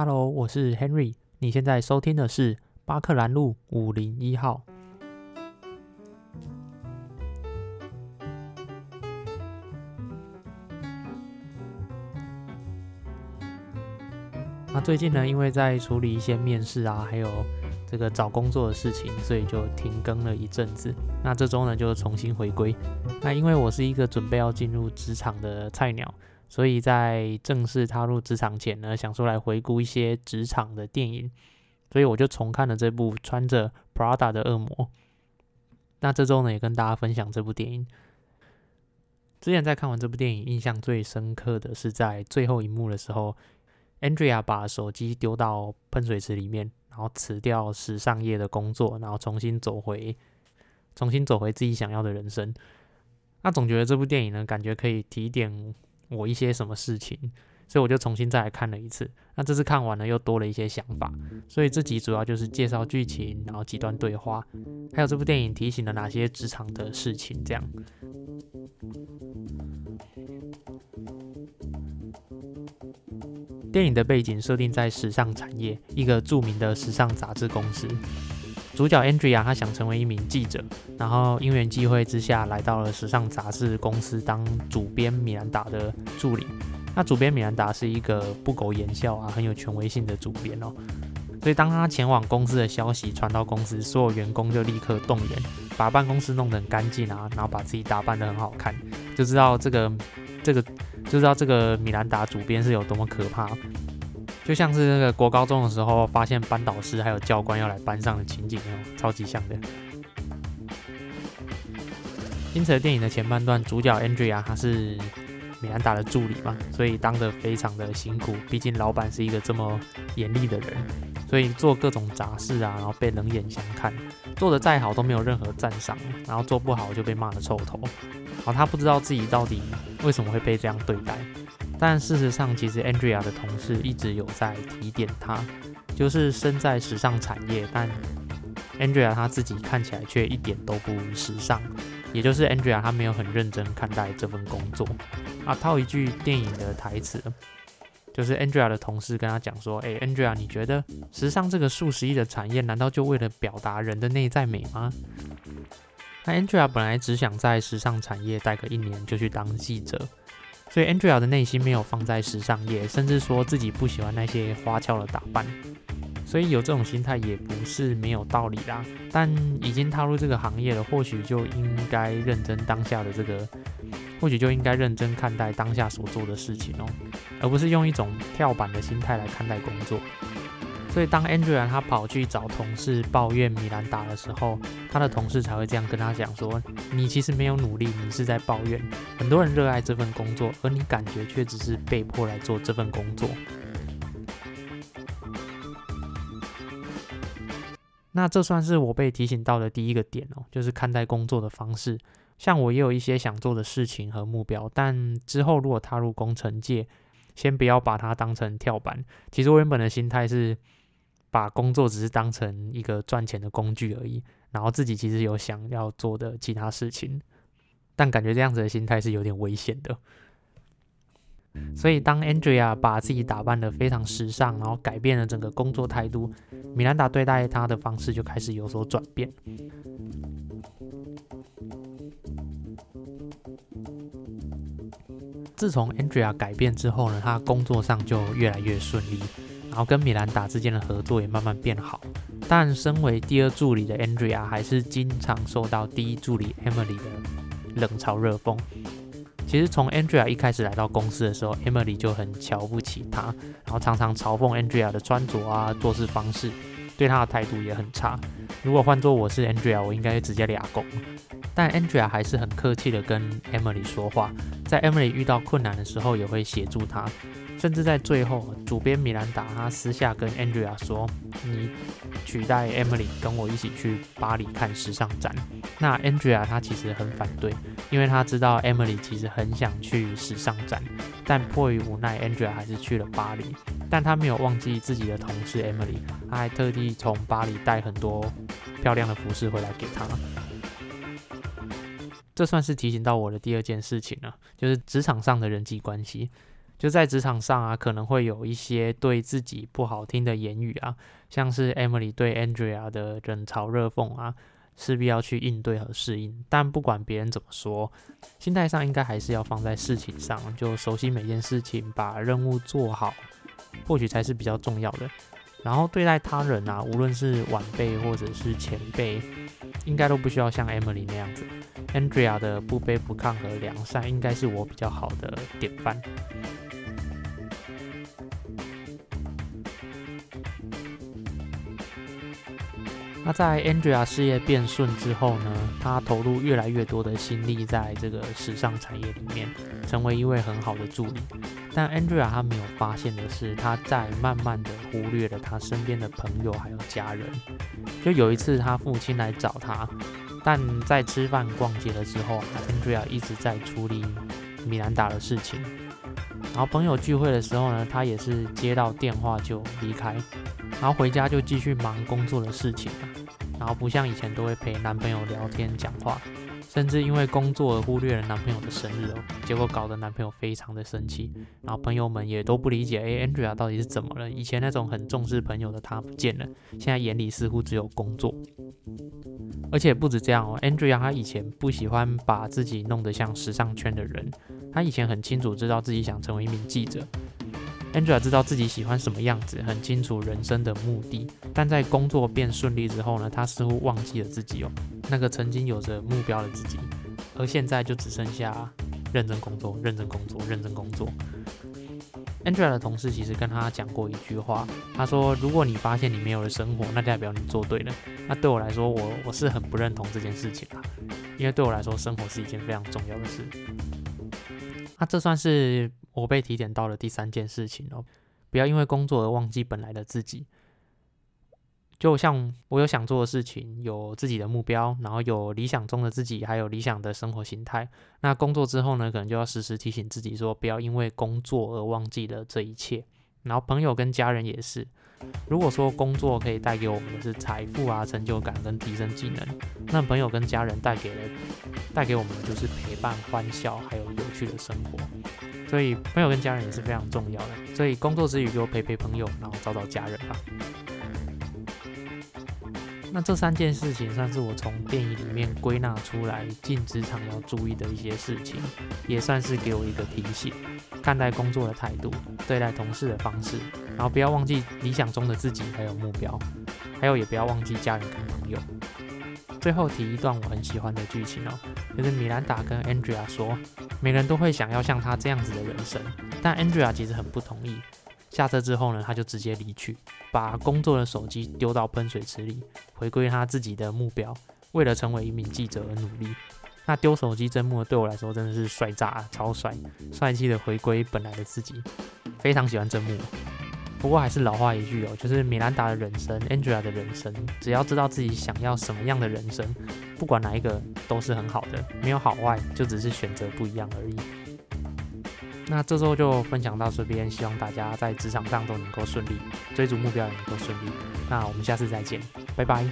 Hello，我是 Henry。你现在收听的是巴克兰路五零一号。那最近呢，因为在处理一些面试啊，还有这个找工作的事情，所以就停更了一阵子。那这周呢，就重新回归。那因为我是一个准备要进入职场的菜鸟。所以在正式踏入职场前呢，想说来回顾一些职场的电影，所以我就重看了这部《穿着 Prada 的恶魔》。那这周呢，也跟大家分享这部电影。之前在看完这部电影，印象最深刻的是在最后一幕的时候，Andrea 把手机丢到喷水池里面，然后辞掉时尚业的工作，然后重新走回，重新走回自己想要的人生。那总觉得这部电影呢，感觉可以提点。我一些什么事情，所以我就重新再来看了一次。那这次看完了，又多了一些想法。所以这集主要就是介绍剧情，然后几段对话，还有这部电影提醒了哪些职场的事情。这样，电影的背景设定在时尚产业，一个著名的时尚杂志公司。主角 Andrea，他想成为一名记者，然后因缘际会之下来到了时尚杂志公司当主编米兰达的助理。那主编米兰达是一个不苟言笑啊，很有权威性的主编哦。所以当他前往公司的消息传到公司，所有员工就立刻动员，把办公室弄得很干净啊，然后把自己打扮得很好看，就知道这个这个就知道这个米兰达主编是有多么可怕。就像是那个国高中的时候，发现班导师还有教官要来班上的情景哦，超级像的。因此，电影的前半段，主角 Andrea 她是米兰达的助理嘛，所以当的非常的辛苦。毕竟老板是一个这么严厉的人，所以做各种杂事啊，然后被冷眼相看，做的再好都没有任何赞赏，然后做不好就被骂的臭头。然后他不知道自己到底为什么会被这样对待。但事实上，其实 Andrea 的同事一直有在提点他，就是身在时尚产业，但 Andrea 他自己看起来却一点都不时尚，也就是 Andrea 他没有很认真看待这份工作。啊，套一句电影的台词，就是 Andrea 的同事跟他讲说：“哎，Andrea，你觉得时尚这个数十亿的产业，难道就为了表达人的内在美吗？”那 Andrea 本来只想在时尚产业待个一年就去当记者。所以 Andrea 的内心没有放在时尚业，甚至说自己不喜欢那些花俏的打扮，所以有这种心态也不是没有道理啦。但已经踏入这个行业了，或许就应该认真当下的这个，或许就应该认真看待当下所做的事情哦，而不是用一种跳板的心态来看待工作。所以当 Andrea 他跑去找同事抱怨米兰达的时候，他的同事才会这样跟他讲说：“你其实没有努力，你是在抱怨。很多人热爱这份工作，而你感觉却只是被迫来做这份工作。”那这算是我被提醒到的第一个点哦，就是看待工作的方式。像我也有一些想做的事情和目标，但之后如果踏入工程界，先不要把它当成跳板。其实我原本的心态是。把工作只是当成一个赚钱的工具而已，然后自己其实有想要做的其他事情，但感觉这样子的心态是有点危险的。所以当 Andrea 把自己打扮的非常时尚，然后改变了整个工作态度，米兰达对待他的方式就开始有所转变。自从 Andrea 改变之后呢，他工作上就越来越顺利。然后跟米兰达之间的合作也慢慢变好，但身为第二助理的 Andrea 还是经常受到第一助理 Emily 的冷嘲热讽。其实从 Andrea 一开始来到公司的时候，Emily 就很瞧不起他，然后常常嘲讽 Andrea 的穿着啊、做事方式，对他的态度也很差。如果换做我是 Andrea，我应该直接俩拱。但 Andrea 还是很客气的跟 Emily 说话，在 Emily 遇到困难的时候也会协助他。甚至在最后，主编米兰达他私下跟 Andrea 说：“你取代 Emily 跟我一起去巴黎看时尚展。”那 Andrea 他其实很反对，因为他知道 Emily 其实很想去时尚展，但迫于无奈，Andrea 还是去了巴黎。但他没有忘记自己的同事 Emily，他还特地从巴黎带很多漂亮的服饰回来给他。这算是提醒到我的第二件事情了，就是职场上的人际关系。就在职场上啊，可能会有一些对自己不好听的言语啊，像是 Emily 对 Andrea 的冷嘲热讽啊，势必要去应对和适应。但不管别人怎么说，心态上应该还是要放在事情上，就熟悉每件事情，把任务做好，或许才是比较重要的。然后对待他人啊，无论是晚辈或者是前辈，应该都不需要像 Emily 那样子。Andrea 的不卑不亢和良善，应该是我比较好的典范。那在 Andrea 事业变顺之后呢，他投入越来越多的心力在这个时尚产业里面，成为一位很好的助理。但 Andrea 他没有发现的是，他在慢慢的忽略了他身边的朋友还有家人。就有一次，他父亲来找他，但在吃饭逛街了之后，Andrea 一直在处理米兰达的事情。然后朋友聚会的时候呢，他也是接到电话就离开，然后回家就继续忙工作的事情。然后不像以前都会陪男朋友聊天讲话，甚至因为工作而忽略了男朋友的生日哦，结果搞得男朋友非常的生气。然后朋友们也都不理解，哎，Andrea 到底是怎么了？以前那种很重视朋友的她不见了，现在眼里似乎只有工作。而且不止这样哦，Andrea 她以前不喜欢把自己弄得像时尚圈的人，她以前很清楚知道自己想成为一名记者。Angela 知道自己喜欢什么样子，很清楚人生的目的，但在工作变顺利之后呢，他似乎忘记了自己哦，那个曾经有着目标的自己，而现在就只剩下认真工作、认真工作、认真工作。Angela 的同事其实跟他讲过一句话，他说：“如果你发现你没有了生活，那代表你做对了。”那对我来说，我我是很不认同这件事情啊，因为对我来说，生活是一件非常重要的事。那这算是。我被提点到了第三件事情哦，不要因为工作而忘记本来的自己。就像我有想做的事情，有自己的目标，然后有理想中的自己，还有理想的生活形态。那工作之后呢，可能就要时时提醒自己说，不要因为工作而忘记了这一切。然后朋友跟家人也是。如果说工作可以带给我们的是财富啊、成就感跟提升技能，那朋友跟家人带给了带给我们的就是陪伴、欢笑还有有趣的生活。所以朋友跟家人也是非常重要的。所以工作之余就陪陪朋友，然后找找家人吧。那这三件事情算是我从电影里面归纳出来进职场要注意的一些事情，也算是给我一个提醒：看待工作的态度，对待同事的方式，然后不要忘记理想中的自己还有目标，还有也不要忘记家人。最后提一段我很喜欢的剧情哦，就是米兰达跟 Andrea 说，每个人都会想要像他这样子的人生，但 Andrea 其实很不同意。下车之后呢，他就直接离去，把工作的手机丢到喷水池里，回归他自己的目标，为了成为一名记者而努力。那丢手机真木对我来说真的是帅炸，超帅，帅气的回归本来的自己，非常喜欢真木。不过还是老话一句哦，就是米兰达的人生，Angela 的人生，只要知道自己想要什么样的人生，不管哪一个都是很好的，没有好坏，就只是选择不一样而已。那这周就分享到这边，希望大家在职场上都能够顺利，追逐目标也能够顺利。那我们下次再见，拜拜。